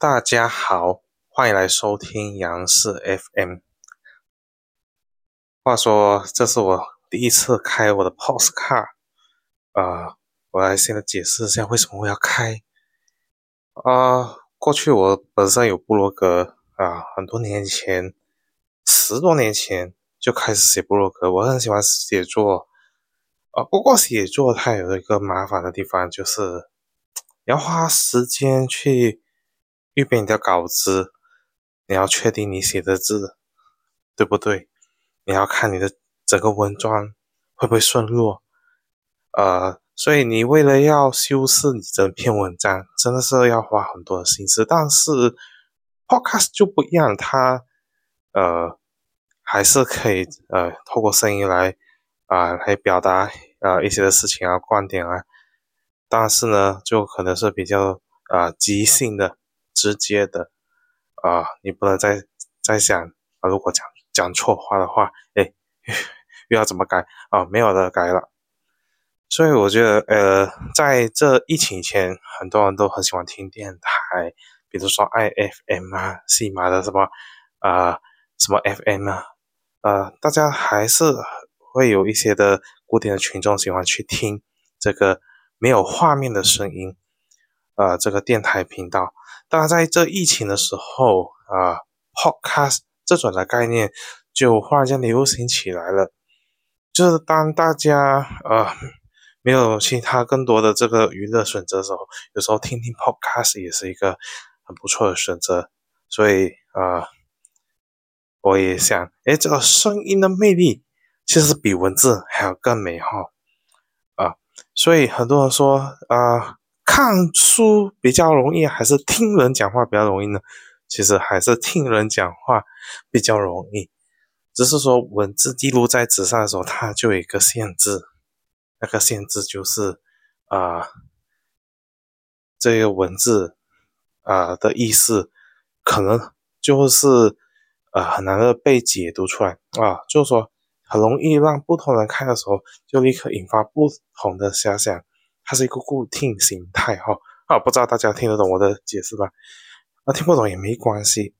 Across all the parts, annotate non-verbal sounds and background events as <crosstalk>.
大家好，欢迎来收听杨氏 FM。话说，这是我第一次开我的 Postcard 啊，我来现在解释一下为什么我要开啊。过去我本身有部落格啊，很多年前，十多年前就开始写部落格。我很喜欢写作啊，不过写作它有一个麻烦的地方，就是要花时间去。预备你的稿子，你要确定你写的字对不对？你要看你的整个文章会不会顺路，呃，所以你为了要修饰你整篇文章，真的是要花很多的心思。但是 Podcast 就不一样，它呃还是可以呃透过声音来啊来表达啊一些的事情啊观点啊，但是呢就可能是比较啊即兴的。直接的啊，你不能再再想啊，如果讲讲错话的话，哎，<laughs> 又要怎么改啊？没有的改了。所以我觉得，呃，在这疫情前，很多人都很喜欢听电台，比如说 i f m 啊、西马的什么啊、什么 FM 啊，呃，大家还是会有一些的固定的群众喜欢去听这个没有画面的声音，呃，这个电台频道。当然，在这疫情的时候啊，podcast 这种的概念就忽然间流行起来了。就是当大家呃没有其他更多的这个娱乐选择的时候，有时候听听 podcast 也是一个很不错的选择。所以啊，我也想，哎，这个声音的魅力其实比文字还要更美好啊。所以很多人说啊。看书比较容易，还是听人讲话比较容易呢？其实还是听人讲话比较容易，只是说文字记录在纸上的时候，它就有一个限制，那个限制就是啊，这个文字啊的意思可能就是呃很难的被解读出来啊，就是说很容易让不同人看的时候，就立刻引发不同的遐想。它是一个固定形态哈啊，不知道大家听得懂我的解释吧？那听不懂也没关系，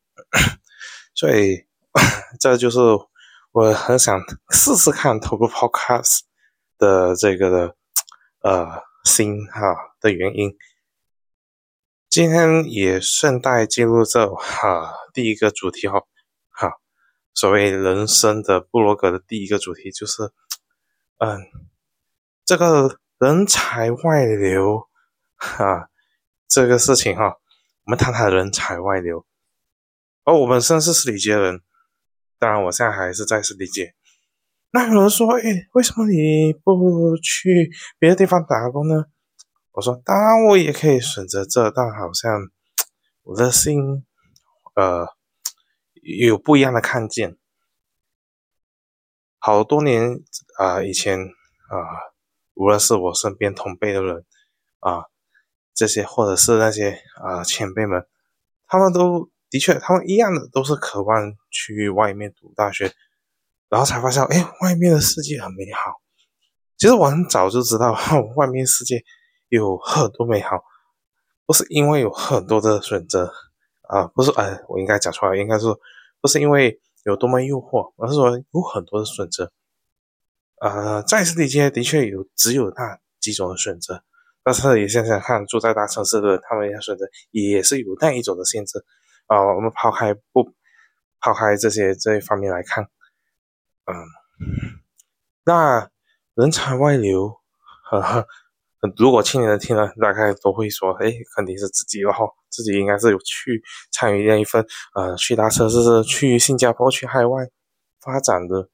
<coughs> 所以这就是我很想试试看透过 Podcast 的这个的呃心哈的原因。今天也顺带进入这哈第一个主题哈哈，所谓人生的布罗格的第一个主题就是嗯这个。人才外流，哈，这个事情哈，我们谈谈人才外流。而我本身是私立界人，当然我现在还是在私立界。那有人说，哎，为什么你不去别的地方打工呢？我说，当然我也可以选择这，但好像我的心，呃，有不一样的看见。好多年啊，以前啊。无论是我身边同辈的人啊，这些或者是那些啊前辈们，他们都的确，他们一样的都是渴望去外面读大学，然后才发现，哎，外面的世界很美好。其实我很早就知道，<laughs> 外面世界有很多美好，不是因为有很多的选择啊，不是，哎，我应该讲出来，应该是不是因为有多么诱惑，而是说有很多的选择。呃，在实体街的确有只有那几种的选择，但是也想想看，住在大城市的，他们要选择也是有那一种的限制啊。我们抛开不抛开这些这一方面来看，嗯，那人才外流，呵呵，如果青年人听了，大概都会说，哎，肯定是自己然后自己应该是有去参与那一份，呃，去大城市、去新加坡、去海外发展的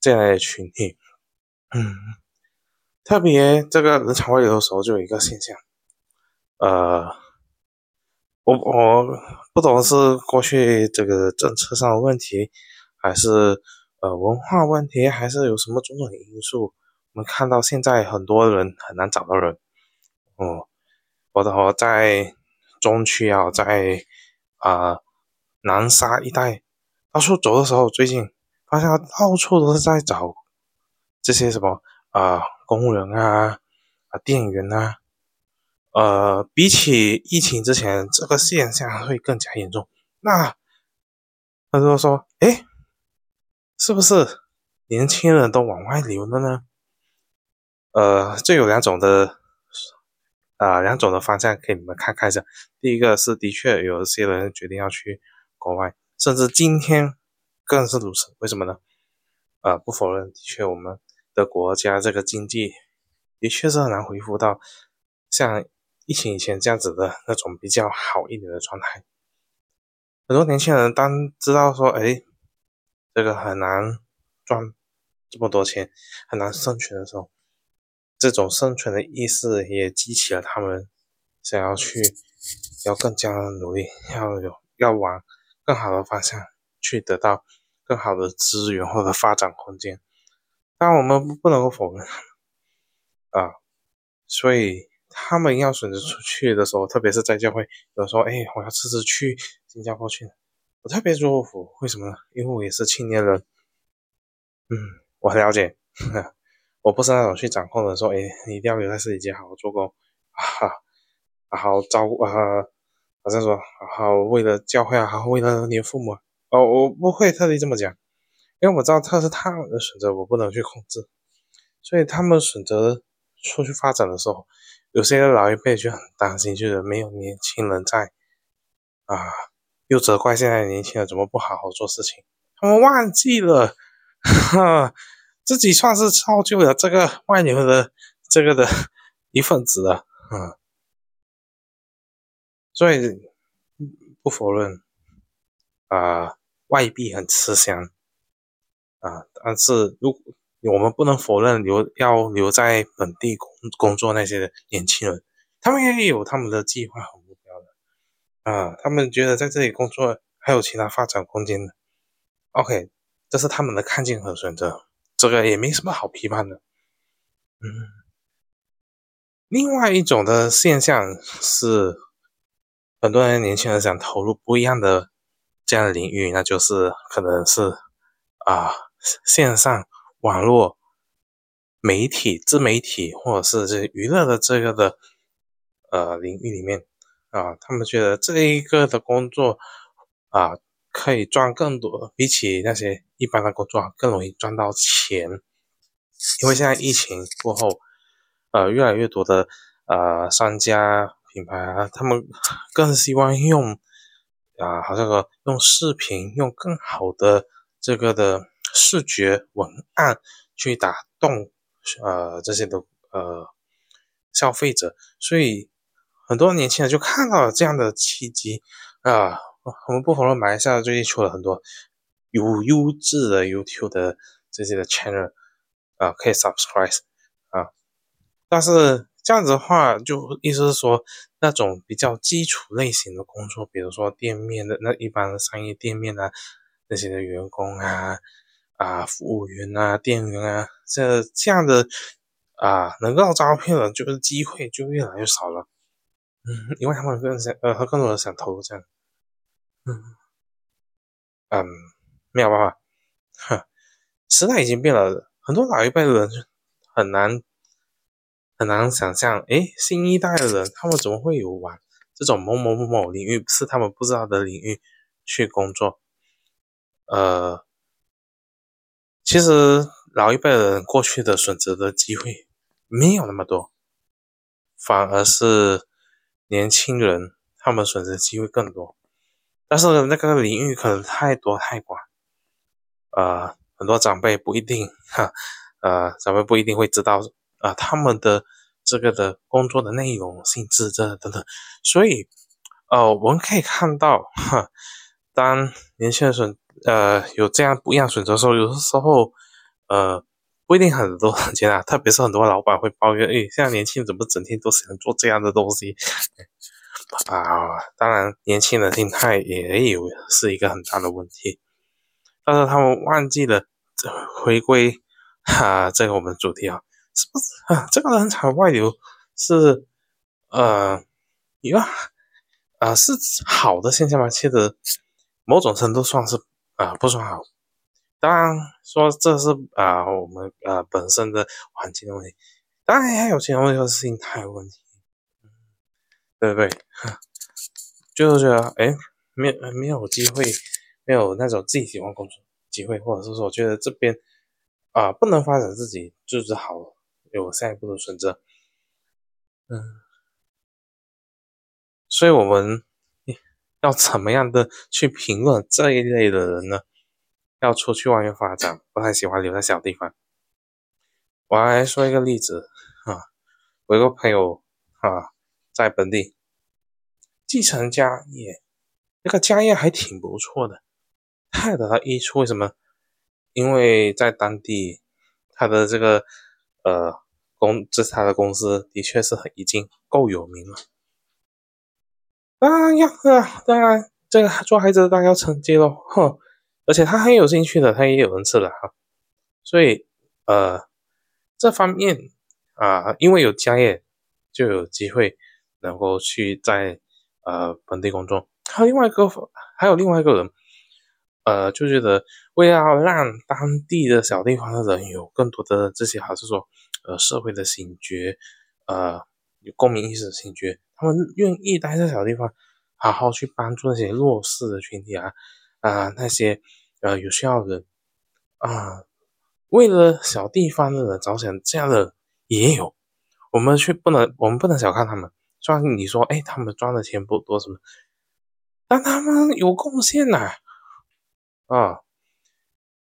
这样的群体。嗯，特别这个人才外流的时候，就有一个现象，呃，我我不懂是过去这个政策上的问题，还是呃文化问题，还是有什么种种因素，我们看到现在很多人很难找到人，哦，我的我在中区啊，在啊南沙一带到处走的时候，最近发现到处都是在找。这些什么啊，公务员啊，啊，店员啊，呃，比起疫情之前，这个现象会更加严重。那他就说：“哎，是不是年轻人都往外流了呢？”呃，这有两种的，啊，两种的方向给你们看看一下。第一个是，的确有一些人决定要去国外，甚至今天更是如此。为什么呢？呃，不否认，的确我们的国家这个经济的确是很难恢复到像疫情以前这样子的那种比较好一点的状态。很多年轻人当知道说，哎，这个很难赚这么多钱，很难生存的时候。这种生存的意识也激起了他们想要去，要更加努力，要有要往更好的方向去得到更好的资源或者发展空间。当然，我们不能够否认啊，所以他们要选择出去的时候，特别是在教会，有时候哎，我要辞职去新加坡去，我特别舒服。为什么呢？因为我也是青年人，嗯，我很了解。<laughs> 我不是那种去掌控的，说，哎，你一定要留在自己家好好做工，啊，好好照顾啊，好像说，好好为了教会啊，好好为了你的父母，哦，我不会特地这么讲，因为我知道他是他们的选择，我不能去控制，所以他们选择出去发展的时候，有些老一辈就很担心，就是没有年轻人在，啊，又责怪现在年轻人怎么不好好做事情，他们忘记了，哈。自己算是造就了这个外流的这个的一份子了，嗯，所以不否认啊，外币很吃香啊，但是如我们不能否认留要留在本地工工作那些年轻人，他们也有他们的计划和目标的。啊，他们觉得在这里工作还有其他发展空间的，OK，这是他们的看见和选择。这个也没什么好批判的，嗯，另外一种的现象是，很多人年轻人想投入不一样的这样的领域，那就是可能是啊线上网络媒体、自媒体或者是这娱乐的这个的呃领域里面啊，他们觉得这一个的工作啊。可以赚更多，比起那些一般的工作更容易赚到钱。因为现在疫情过后，呃，越来越多的呃商家品牌啊，他们 <laughs> 更希望用啊，好像说用视频，用更好的这个的视觉文案去打动呃这些的呃消费者，所以很多年轻人就看到了这样的契机啊。我们不否认，马来西亚最近出了很多有优质的 YouTube 的这些的 channel 啊，可以 subscribe 啊。但是这样子的话，就意思是说，那种比较基础类型的工作，比如说店面的那一般的商业店面啊，那些的员工啊啊，服务员啊，店员啊，这这样的啊，能够招聘的，就是机会就越来越少了。嗯，因为他们更想呃，他更多人想投入这样。嗯嗯，没有办法，哼，时代已经变了，很多老一辈的人很难很难想象，诶，新一代的人他们怎么会有往这种某某某某领域是他们不知道的领域去工作？呃，其实老一辈人过去的选择的机会没有那么多，反而是年轻人他们选择机会更多。但是那个领域可能太多太广，呃，很多长辈不一定哈，呃，长辈不一定会知道啊，他们的这个的工作的内容、性质这等等，所以，呃，我们可以看到哈，当年轻人选呃有这样不一样选择的时候，有的时候呃不一定很多钱啊，<laughs> 特别是很多老板会抱怨，哎，现在年轻人怎么整天都喜欢做这样的东西？<laughs> 啊，当然，年轻人心态也有是一个很大的问题，但是他们忘记了回归 <laughs> 哈，这个我们主题啊，是不是啊？这个人才外流是呃一个啊是好的现象吗？其实某种程度算是啊不算好，当然说这是啊我们啊本身的环境的问题，当然还有其他问题是心态问题。对不对？就是觉得哎，没没有机会，没有那种自己喜欢工作机会，或者是说觉得这边啊不能发展自己，就是好有下一步的选择。嗯，所以我们要怎么样的去评论这一类的人呢？要出去外面发展，不太喜欢留在小地方。我来说一个例子啊，我一个朋友啊，在本地继承家业，这个家业还挺不错的，太得到益处。为什么？因为在当地，他的这个呃公，这他的公司的确是很已经够有名了。当然要啊，当然这个做孩子的当然要成绩喽，哼。而且他很有兴趣的，他也有人吃的哈，所以呃这方面啊，因为有家业，就有机会能够去在呃本地工作。还有另外一个，还有另外一个人，呃就觉得为了让当地的小地方的人有更多的这些，还是说呃社会的醒觉，呃有公民意识的醒觉，他们愿意待在小地方，好好去帮助那些弱势的群体啊。啊，那些呃有需要的人啊，为了小地方的人着想，这样的也有。我们却不能，我们不能小看他们。虽然你说，哎，他们赚的钱不多什么，但他们有贡献呐。啊，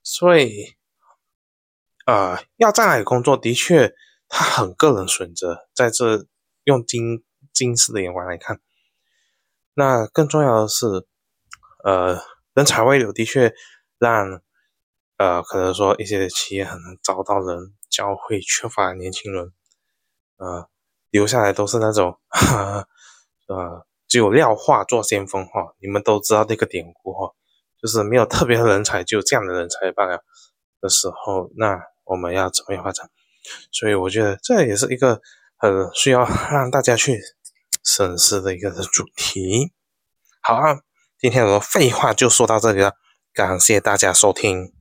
所以啊，要在哪里工作，的确他很个人选择。在这用金近视的眼光来看，那更重要的是，呃。人才外流的确让呃，可能说一些企业很难招到人，教会缺乏年轻人，呃，留下来都是那种呃，只有廖化做先锋哈。你们都知道这个典故哈，就是没有特别的人才，就这样的人才罢了的时候，那我们要怎么样发展？所以我觉得这也是一个很需要让大家去审视的一个主题。好啊。今天我的废话就说到这里了，感谢大家收听。